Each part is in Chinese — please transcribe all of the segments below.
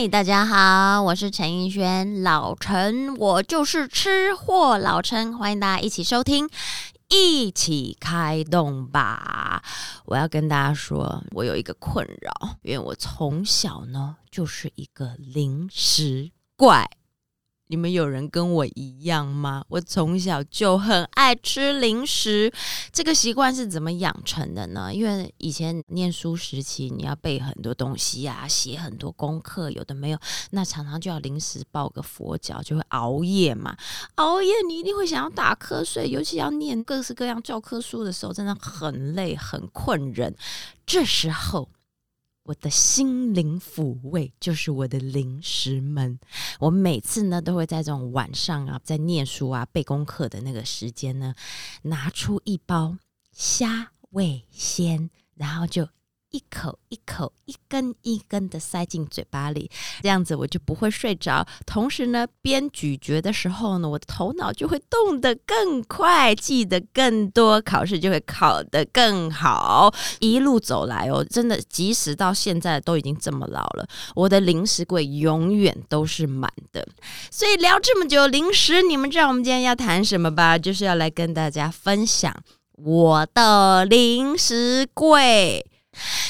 嘿，大家好，我是陈奕轩，老陈，我就是吃货老陈，欢迎大家一起收听，一起开动吧！我要跟大家说，我有一个困扰，因为我从小呢就是一个零食怪。你们有人跟我一样吗？我从小就很爱吃零食，这个习惯是怎么养成的呢？因为以前念书时期，你要背很多东西呀，写很多功课，有的没有，那常常就要临时抱个佛脚，就会熬夜嘛。熬夜你一定会想要打瞌睡，尤其要念各式各样教科书的时候，真的很累很困人。这时候。我的心灵抚慰就是我的零食们。我每次呢都会在这种晚上啊，在念书啊、背功课的那个时间呢，拿出一包虾味鲜，然后就。一口一口，一根一根的塞进嘴巴里，这样子我就不会睡着。同时呢，边咀嚼的时候呢，我的头脑就会动得更快，记得更多，考试就会考得更好。一路走来哦，真的，即使到现在都已经这么老了，我的零食柜永远都是满的。所以聊这么久零食，你们知道我们今天要谈什么吧？就是要来跟大家分享我的零食柜。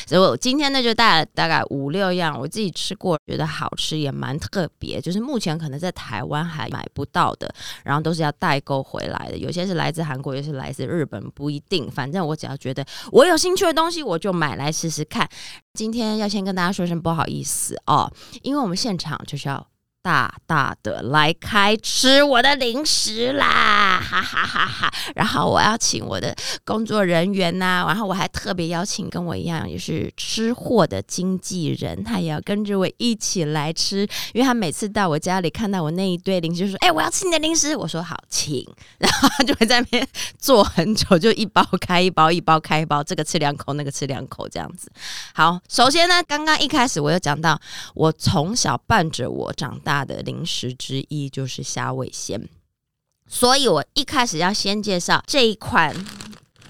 所以我今天呢就带了大概五六样我自己吃过，觉得好吃也蛮特别，就是目前可能在台湾还买不到的，然后都是要代购回来的，有些是来自韩国，有些是来自日本，不一定。反正我只要觉得我有兴趣的东西，我就买来试试看。今天要先跟大家说声不好意思哦，因为我们现场就是要。大大的来开吃我的零食啦，哈哈哈哈！然后我要请我的工作人员呐，然后我还特别邀请跟我一样也是吃货的经纪人，他也要跟着我一起来吃，因为他每次到我家里看到我那一堆零食，就说：“哎，我要吃你的零食。”我说：“好，请。”然后他就会在那边坐很久，就一包开一包，一包开一包，这个吃两口，那个吃两口，这样子。好，首先呢，刚刚一开始我就讲到，我从小伴着我长大。大的零食之一就是虾味鲜，所以我一开始要先介绍这一款。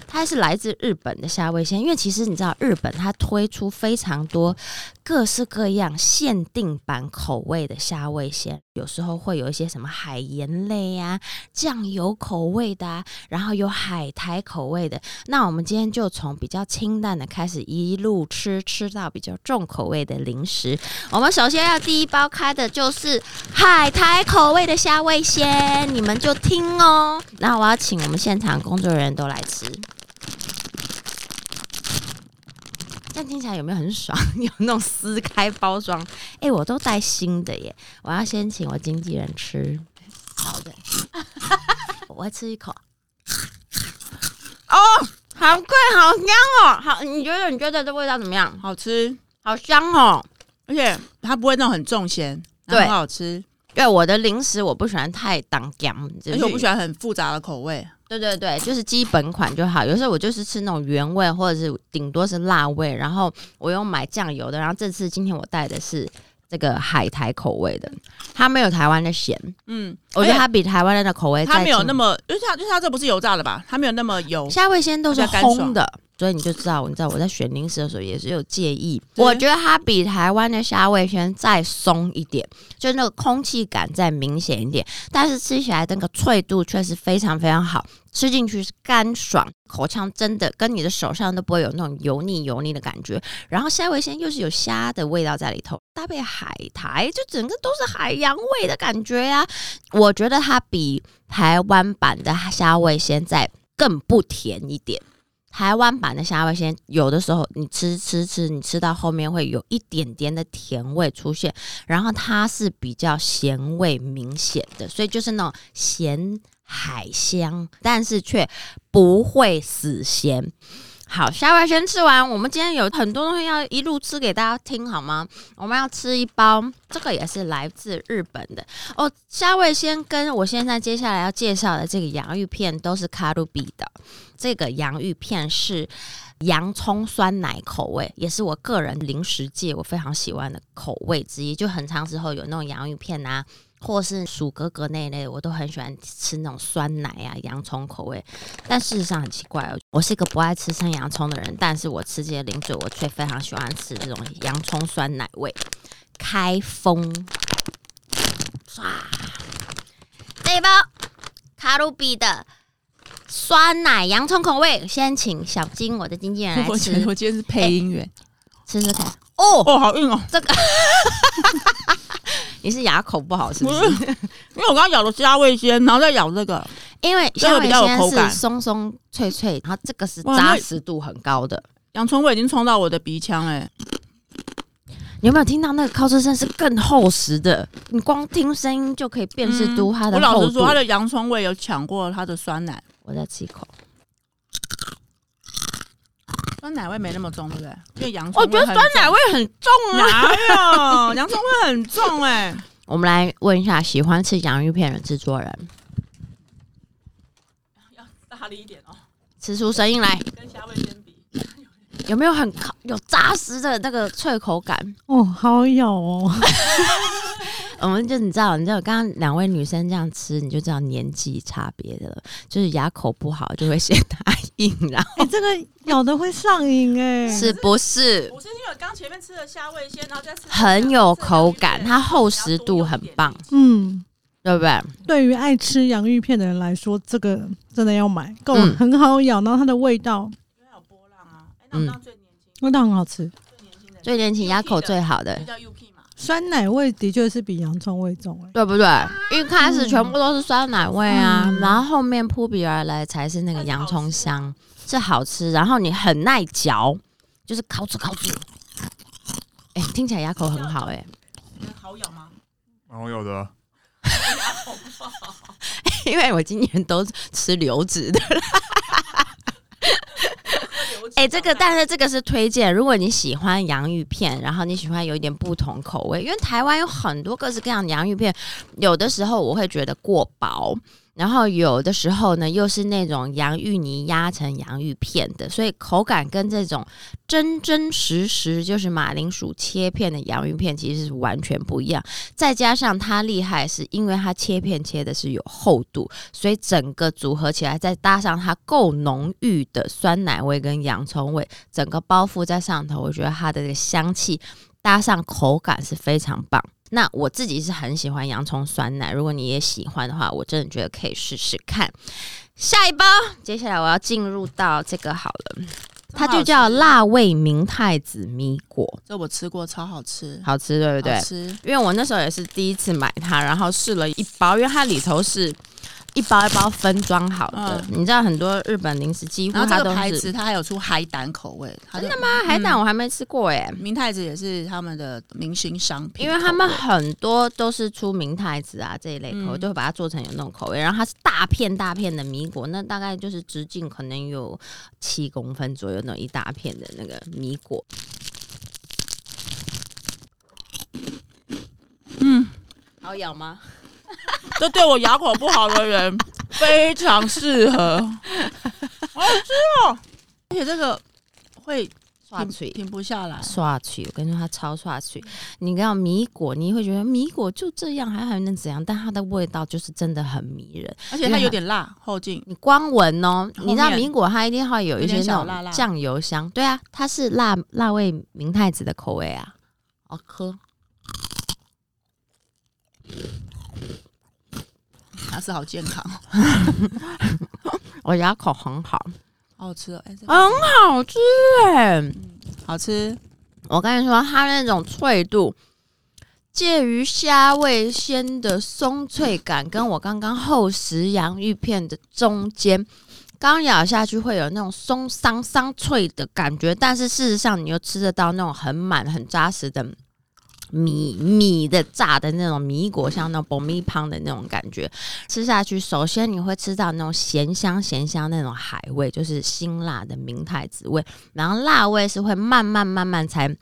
它是来自日本的虾味鲜，因为其实你知道，日本它推出非常多各式各样限定版口味的虾味鲜，有时候会有一些什么海盐类呀、酱油口味的，然后有海苔口味的。那我们今天就从比较清淡的开始，一路吃吃到比较重口味的零食。我们首先要第一包开的就是海苔口味的虾味鲜，你们就听哦。那我要请我们现场工作人员都来吃。这听起来有没有很爽？有那种撕开包装，哎，我都带新的耶！我要先请我经纪人吃，好的，我吃一口。哦，好贵，好香哦！好，你觉得你觉得这味道怎么样？好吃，好香哦！而且它不会那种很重咸，很好吃。对，我的零食我不喜欢太当姜，而且我不喜欢很复杂的口味。对对对，就是基本款就好。有时候我就是吃那种原味，或者是顶多是辣味，然后我用买酱油的。然后这次今天我带的是这个海苔口味的，它没有台湾的咸。嗯，我觉得它比台湾的口味它没有那么，因为它因为它这不是油炸的吧？它没有那么油。虾味鲜都是烘的。所以你就知道，你知道我在选零食的时候也是有介意。我觉得它比台湾的虾味鲜再松一点，就那个空气感再明显一点，但是吃起来那个脆度确实非常非常好，吃进去是干爽，口腔真的跟你的手上都不会有那种油腻油腻的感觉。然后虾味鲜又是有虾的味道在里头，搭配海苔，就整个都是海洋味的感觉呀。我觉得它比台湾版的虾味鲜再更不甜一点。台湾版的虾味鲜，有的时候你吃吃吃，你吃到后面会有一点点的甜味出现，然后它是比较咸味明显的，所以就是那种咸海香，但是却不会死咸。好，虾味先吃完。我们今天有很多东西要一路吃给大家听，好吗？我们要吃一包，这个也是来自日本的哦。虾味先跟我现在接下来要介绍的这个洋芋片都是卡路比的。这个洋芋片是洋葱酸奶口味，也是我个人零食界我非常喜欢的口味之一。就很长时候有那种洋芋片啊。或是薯格格那一类，我都很喜欢吃那种酸奶啊、洋葱口味。但事实上很奇怪哦，我是一个不爱吃生洋葱的人，但是我吃这些零嘴，我却非常喜欢吃这种洋葱酸奶味。开封。唰，这一包卡路比的酸奶洋葱口味，先请小金我的经纪人来 我觉得吃我今天是配音员，吃吃看。哦，哦，好硬哦，这个 你是牙口不好是不不是？因为我刚刚咬了虾味先，然后再咬这个，因为这个比较有香味鲜是松松脆脆，然后这个是扎实度很高的。洋葱味已经冲到我的鼻腔哎，你有没有听到那个靠车声是更厚实的？你光听声音就可以辨识出它的。我老实说，它的洋葱味有抢过它的酸奶，我再吃一口，酸奶味没那么重，对不对？因为洋葱我觉得酸奶味很重啊。哪有 洋葱味很重哎、我们来问一下喜欢吃洋芋片的制作人，要大力一点哦，吃出声音来，跟虾味先比。有没有很靠有扎实的那个脆口感？哦，好咬哦，我们就你知道，你知道刚刚两位女生这样吃，你就知道年纪差别的了。就是牙口不好就会嫌它 硬，然后哎、这个咬的会上瘾哎、是不是我是因为刚前面吃了虾味先，然后再吃很有口感？它厚实度很棒，嗯，对不对？对于爱吃洋芋片的人来说，这个真的要买，够嗯很好咬，然后它的味道因为有波浪啊。哎、那我当最年轻、味道很好吃，最年轻的最年轻牙口最好的，叫 UK 嘛。酸奶味的确是比洋葱味重哎、对不对？一开始全部都是酸奶味啊，嗯然后后面扑鼻而来才是那个洋葱香，是好吃，然后你很耐嚼，就是烤着烤着。哎、听起来牙口很好哎、好咬吗？蛮好咬的啊，因为我今年都吃流质的。哎、这个但是这个是推荐，如果你喜欢洋芋片，然后你喜欢有一点不同口味，因为台湾有很多各式各样的洋芋片，有的时候我会觉得过薄。然后有的时候呢，又是那种洋芋泥压成洋芋片的，所以口感跟这种真真实实就是马铃薯切片的洋芋片其实是完全不一样。再加上它厉害，是因为它切片切的是有厚度，所以整个组合起来，再搭上它够浓郁的酸奶味跟洋葱味，整个包覆在上头，我觉得它的这个香气搭上口感是非常棒。那我自己是很喜欢洋葱酸奶，如果你也喜欢的话，我真的觉得可以试试看。下一包，接下来我要进入到这个好了，它就叫辣味明太子米果，这我吃过，超好吃，好吃对不对好？吃。因为我那时候也是第一次买它，然后试了一包，因为它里头是一包一包分装好的。你知道很多日本零食几乎然后它都这个牌子是它还有出海胆口味，真的吗？啊，海胆我还没吃过哎、明太子也是他们的明星商品口味，因为他们很多都是出明太子啊这一类口味，嗯就会把它做成有那种口味。然后它是大片大片的米果，那大概就是直径可能有七公分左右那种一大片的那个米果。嗯，好咬吗？这对我牙口不好的人非常适合，好吃哦！而且这个会停刷嘴。停不下来，刷去，我跟你说，它超刷去。你看米果，你会觉得米果就这样，还还能怎样？但它的味道就是真的很迷人。而且它有点辣，后劲。你光闻哦，你知道米果它一定会有一些那种酱油香，对啊，它是辣辣味明太子的口味啊，好喝。它是好健康，我牙口很好，好好吃哦！哎、这个很好吃哎。好吃，我跟你说，它那种脆度介于虾味鲜的松脆感，跟我刚刚厚实洋芋片的中间。刚咬下去会有那种松桑桑脆的感觉，但是事实上你又吃得到那种很满、很扎实的米米的炸的那种米果，像那种爆米汤的那种感觉。吃下去，首先你会吃到那种咸香咸香那种海味，就是辛辣的明太子味，然后辣味是会慢慢慢慢才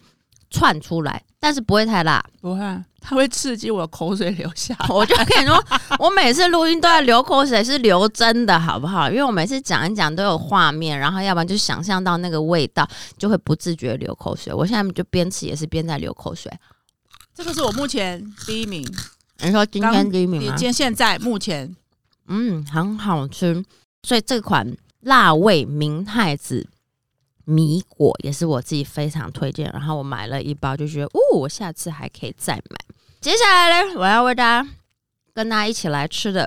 窜出来，但是不会太辣。不会，它会刺激我口水流下来。我就跟你说，我每次录音都在流口水，是流真的，好不好？因为我每次讲一讲都有画面，然后要不然就想象到那个味道，就会不自觉流口水。我现在就边吃也是边在流口水。这个是我目前第一名，你说今天第一名吗？也今天现在目前嗯，很好吃。所以这款辣味明太子米果也是我自己非常推荐，然后我买了一包，就觉得哦，我下次还可以再买。接下来呢，我要为大家跟大家一起来吃的，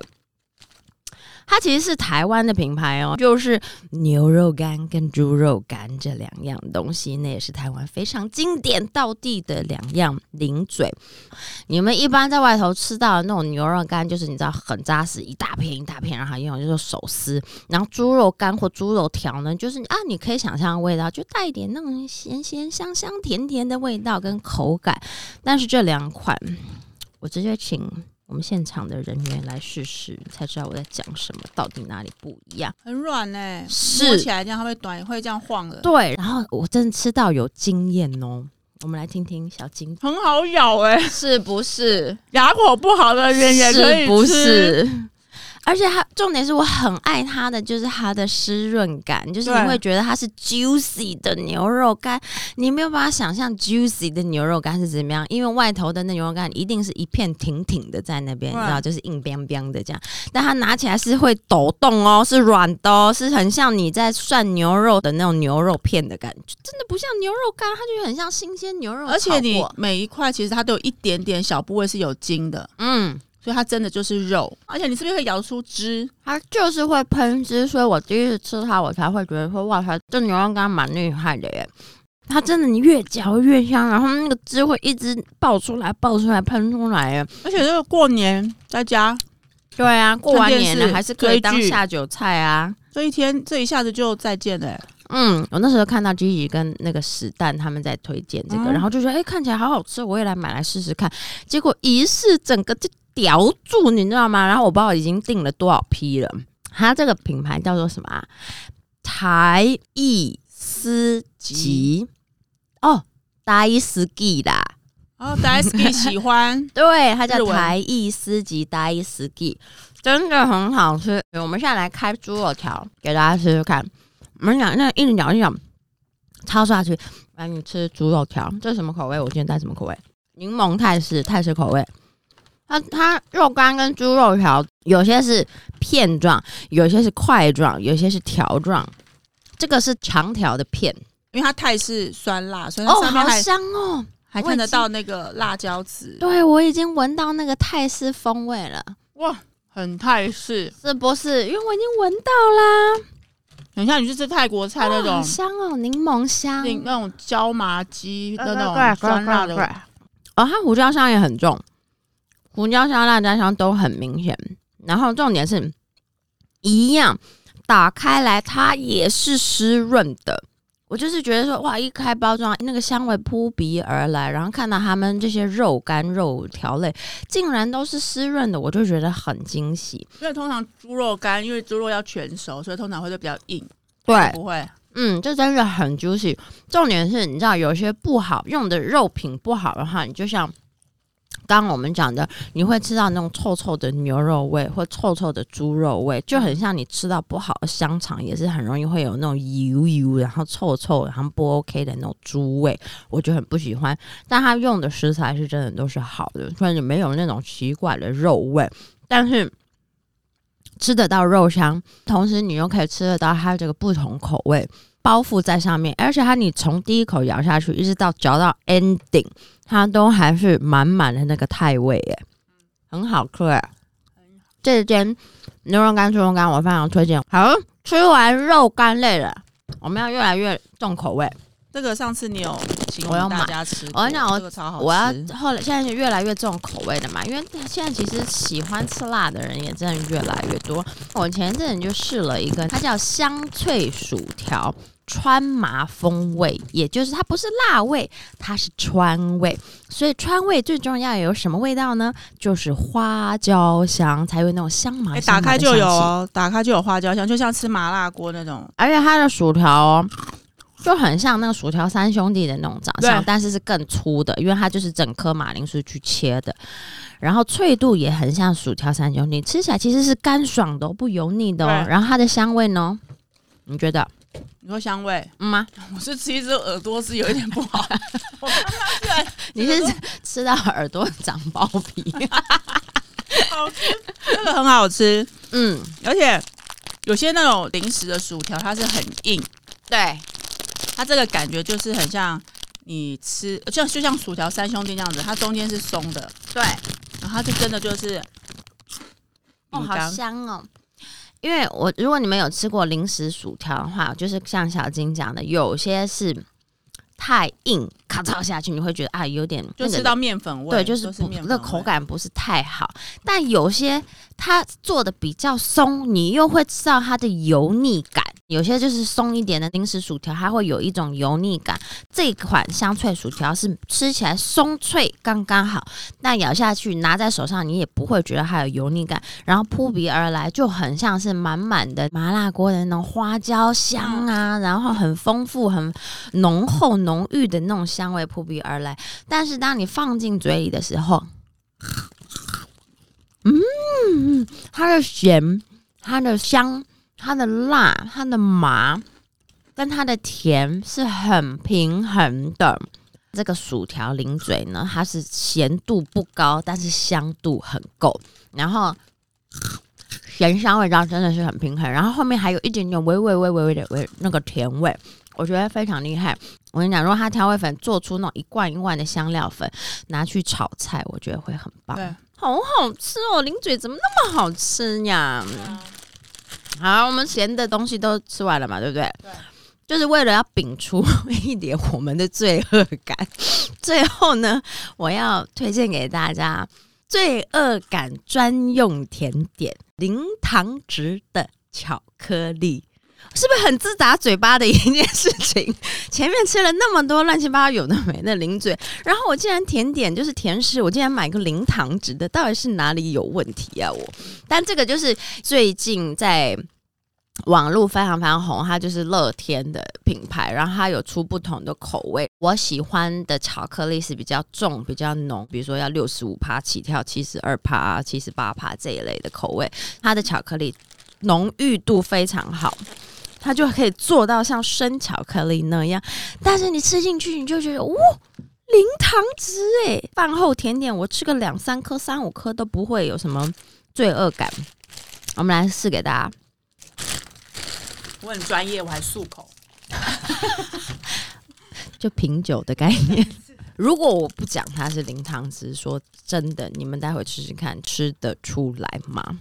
它其实是台湾的品牌哦，就是牛肉干跟猪肉干这两样东西，那也是台湾非常经典到地的两样零嘴。你们一般在外头吃到的那种牛肉干，就是你知道很扎实，一大片一大片，然后用就是手撕。然后猪肉干或猪肉条呢，就是啊，你可以想象味道，就带一点那种咸咸香香甜甜的味道跟口感。但是这两款，我直接请我们现场的人员来试试，才知道我在讲什么，到底哪里不一样。很软呢、是摸起来这样它会短，会这样晃的，对，然后我真的吃到有经验哦。我们来听听小金很好咬哎、是不是？牙口不好的人也可以是不吃？是？而且它重点是我很爱它的，就是它的湿润感，就是你会觉得它是 juicy 的牛肉干，你没有办法想象 juicy 的牛肉干是怎么样，因为外头的那牛肉干一定是一片挺挺的在那边，你知道，就是硬邦邦的这样，但它拿起来是会抖动哦，是软的哦，是很像你在涮牛肉的那种牛肉片的感觉，真的不像牛肉干，它就很像新鲜牛肉，而且你每一块其实它都有一点点小部位是有筋的，嗯。所以它真的就是肉，而且你是不是会咬出汁？它就是会喷汁，所以我第一次吃它，我才会觉得说，哇塞，这牛肉干蛮厉害的耶！它真的，你越嚼越香，然后那个汁会一直爆出来、爆出来、喷出来耶。而且这个过年在家对啊，过完年了还是可以当下酒菜啊。这一天，这一下子就再见了、欸。嗯，我那时候看到 Gigi 跟那个史蛋他们在推荐这个，嗯然后就觉得哎、看起来好好吃，我也来买来试试看。结果一试，整个就叼住，你知道吗？然后我不知道已经订了多少批了。它这个品牌叫做什么啊？台艺斯吉哦，大伊斯基啦，然后 Daisy 喜欢，对，它叫台艺斯吉大伊斯基，真的很好吃。我们现在来开猪肉条给大家试试看。我们讲那一直咬一咬，抄下去。来，你吃猪肉条，这是什么口味？我今天带什么口味？柠檬泰式泰式口味。它它肉干跟猪肉条有些是片状，有些是块状，有些是条状。这个是长条的片因为它泰式酸辣，所以它哦，好上面还、香哦！还看得到那个辣椒籽，对我已经闻到那个泰式风味了，哇，很泰式，是不是？因为我已经闻到啦。很像你去吃泰国菜那哦好种香哦，柠檬香，那那种椒麻鸡那种酸辣的哦，它胡椒香也很重，胡椒香、辣椒香都很明显。然后重点是一样，打开来它也是湿润的。我就是觉得说，哇，一开包装，那个香味扑鼻而来，然后看到他们这些肉干、肉条类竟然都是湿润的，我就觉得很惊喜。因为通常猪肉干，因为猪肉要全熟，所以通常会比较硬，对，不会。嗯，这真的很 juicy。重点是，你知道有些不好用的肉品不好的话，你就像刚我们讲的，你会吃到那种臭臭的牛肉味或臭臭的猪肉味，就很像你吃到不好的香肠，也是很容易会有那种油油，然后臭臭，然后不 OK 的那种猪味，我就很不喜欢。但它用的食材是真的都是好的，所以没有那种奇怪的肉味，但是。吃得到肉香，同时你又可以吃得到它这个不同口味包覆在上面，而且它你从第一口咬下去，一直到嚼到 ending，它都还是满满的那个泰味耶，很好吃哎。这间牛肉干、猪肉干我非常推荐。好，吃完肉干类了，我们要越来越重口味。这个上次你有请大家吃过，我跟你讲我这个超好吃。我要后来现在是越来越重口味的嘛，因为现在其实喜欢吃辣的人也真的越来越多。我前一阵子就试了一个，它叫香脆薯条。川麻风味，也就是它不是辣味，它是川味。所以川味最重要有什么味道呢？就是花椒香，才有那种香麻打开就有哦，打开就有花椒香，就像吃麻辣锅那种。而且它的薯条哦，就很像那个薯条三兄弟的那种长相，但是是更粗的，因为它就是整颗马铃薯去切的。然后脆度也很像薯条三兄弟，吃起来其实是干爽的哦、不油腻的哦。然后它的香味呢？你觉得你说香味，嗯吗？我是吃一只耳朵是有一点不好。我刚刚居然 你是吃到耳朵长包皮？好吃，这个很好吃，嗯，而且有些那种零食的薯条它是很硬，对，它这个感觉就是很像你吃，就就像薯条三兄弟那样子，它中间是松的，对，然后它就真的就是哦，好香哦。因为我如果你们有吃过零食薯条的话，就是像小金讲的，有些是太硬，咔嚓下去你会觉得啊有点那個就吃到面粉味，对，就是不那口感不是太好。但有些它做的比较松，你又会吃到它的油腻感。有些就是松一点的零食薯条，它会有一种油腻感。这款香脆薯条是吃起来松脆刚刚好，那咬下去拿在手上你也不会觉得它有油腻感，然后扑鼻而来就很像是满满的麻辣锅的那种花椒香啊，然后很丰富、很浓厚、浓郁的那种香味扑鼻而来。但是当你放进嘴里的时候，嗯，它的咸、它的香、它的辣、它的麻，跟它的甜是很平衡的。这个薯条零嘴呢，它是咸度不高，但是香度很够，然后咸香味道真的是很平衡，然后后面还有一点点微微微微微的微那个甜味，我觉得非常厉害。我跟你讲，如果它调味粉做出那种一罐一罐的香料粉，拿去炒菜，我觉得会很棒。对，好好吃哦，零嘴怎么那么好吃呀？好，我们咸的东西都吃完了嘛，对不对？对。就是为了要摒除 一点我们的罪恶感，最后呢，我要推荐给大家罪恶感专用甜点——零糖值的巧克力。是不是很自打嘴巴的一件事情？前面吃了那么多乱七八糟有的没的零嘴，然后我竟然甜点就是甜食，我竟然买个零糖值的，到底是哪里有问题啊？我，但这个就是最近在网络非常非常红，它就是乐天的品牌，然后它有出不同的口味。我喜欢的巧克力是比较重、比较浓，比如说要六十五趴起跳、七十二趴、七十八趴这一类的口味，它的巧克力浓郁度非常好。它就可以做到像生巧克力那样，但是你吃进去你就觉得，哇，零糖值诶，饭后甜点我吃个两三颗、三五颗都不会有什么罪恶感。我们来试给大家，我很专业，我还漱口。就品酒的概念。如果我不讲它是零糖值，说真的，你们待会试试看，吃得出来吗？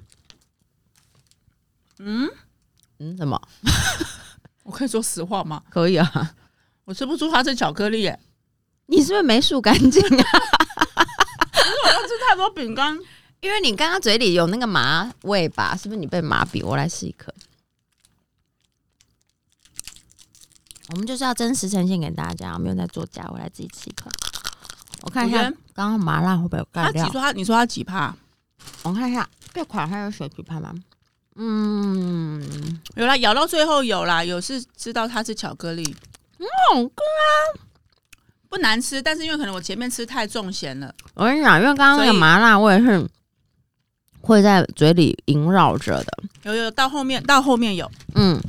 嗯，嗯，什么？我可以说实话吗？可以啊。我吃不出它是巧克力耶，你是不是没漱干净啊？我要吃太多饼干。因为你刚刚嘴里有那个麻味吧？是不是你被麻痹？我来试一颗。我们就是要真实呈现给大家，我没有在作假。我来自己吃一颗，我看一下我觉得刚刚麻辣会不会有盖掉他几？说他，你说他几帕？我看一下这款还有水皮派吗？嗯，有啦，咬到最后有啦，有是知道它是巧克力，好哥，不难吃，但是因为可能我前面吃太重咸了，我跟你讲，因为刚刚那个麻辣味是会在嘴里萦绕着的。有有到后面到后面有，嗯，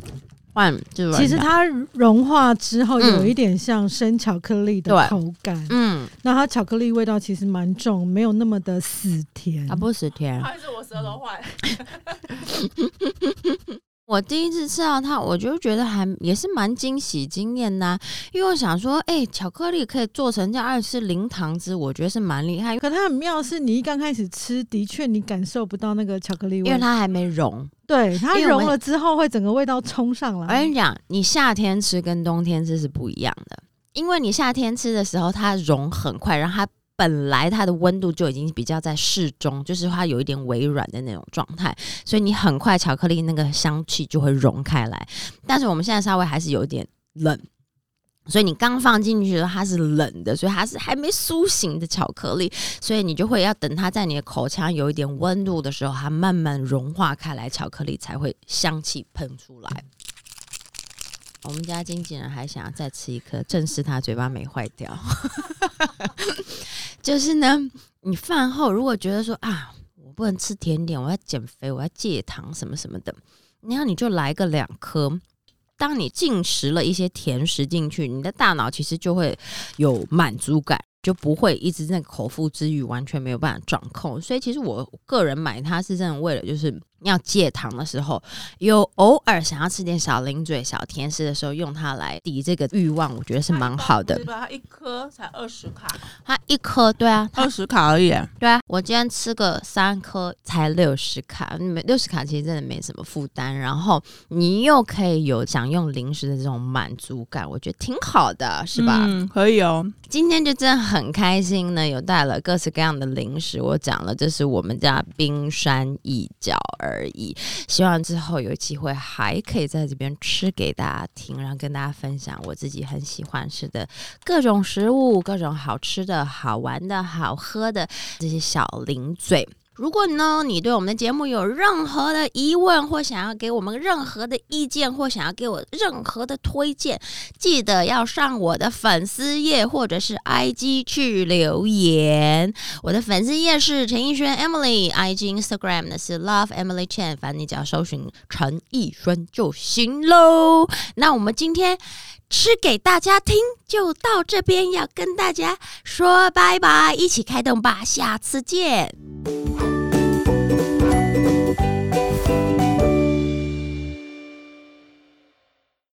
换就是其实它融化之后嗯有一点像生巧克力的口感，嗯，那它巧克力味道其实蛮重，没有那么的死甜。它。不死甜。还是我舌头坏。我第一次吃到它，我就觉得还也是蛮惊喜惊艳的啊、因为我想说，哎、巧克力可以做成这样，而且是零糖汁，我觉得是蛮厉害，可它很妙，是你一刚开始吃，的确你感受不到那个巧克力味，因为它还没融。对它融了之后会整个味道冲上来我。跟你讲，你夏天吃跟冬天吃是不一样的，因为你夏天吃的时候它融很快，然后它本来它的温度就已经比较在适中，就是它有一点微软的那种状态，所以你很快巧克力那个香气就会融开来。但是我们现在稍微还是有点冷。所以你刚放进去的时候它是冷的，所以它是还没苏醒的巧克力，所以你就会要等它在你的口腔有一点温度的时候，它慢慢融化开来，巧克力才会香气喷出来。我们家经纪人还想要再吃一颗，证实他嘴巴没坏掉。就是呢，你饭后如果觉得说啊，我不能吃甜点，我要减肥，我要戒糖什么什么的，然后你就来个两颗。当你进食了一些甜食进去，你的大脑其实就会有满足感，就不会一直在口腹之欲完全没有办法掌控。所以其实我个人买它是真的为了就是要戒糖的时候，有偶尔想要吃点小零嘴、小甜食的时候，用它来抵这个欲望，我觉得是蛮好的对。吧？它一颗才二十卡，它一颗，对啊，二十卡而已。对啊，我今天吃个三颗才六十卡，没六十卡其实真的没什么负担，然后你又可以有享用零食的这种满足感，我觉得挺好的，是吧？嗯，可以哦。今天就真的很开心呢，有带了各式各样的零食。我讲了，这是我们家冰山一角而而已。希望之后有机会还可以在这边吃给大家听，然后跟大家分享我自己很喜欢吃的各种食物、各种好吃的、好玩的、好喝的这些小零嘴。如果呢，你对我们的节目有任何的疑问，或想要给我们任何的意见，或想要给我任何的推荐，记得要上我的粉丝页或者是 IG 去留言。我的粉丝页是陈奕轩 Emily，IG Instagram 呢是 Love Emily Chen，反正你只要搜寻陈奕轩就行喽。那我们今天吃给大家听，就到这边，要跟大家说拜拜，一起开动吧，下次见。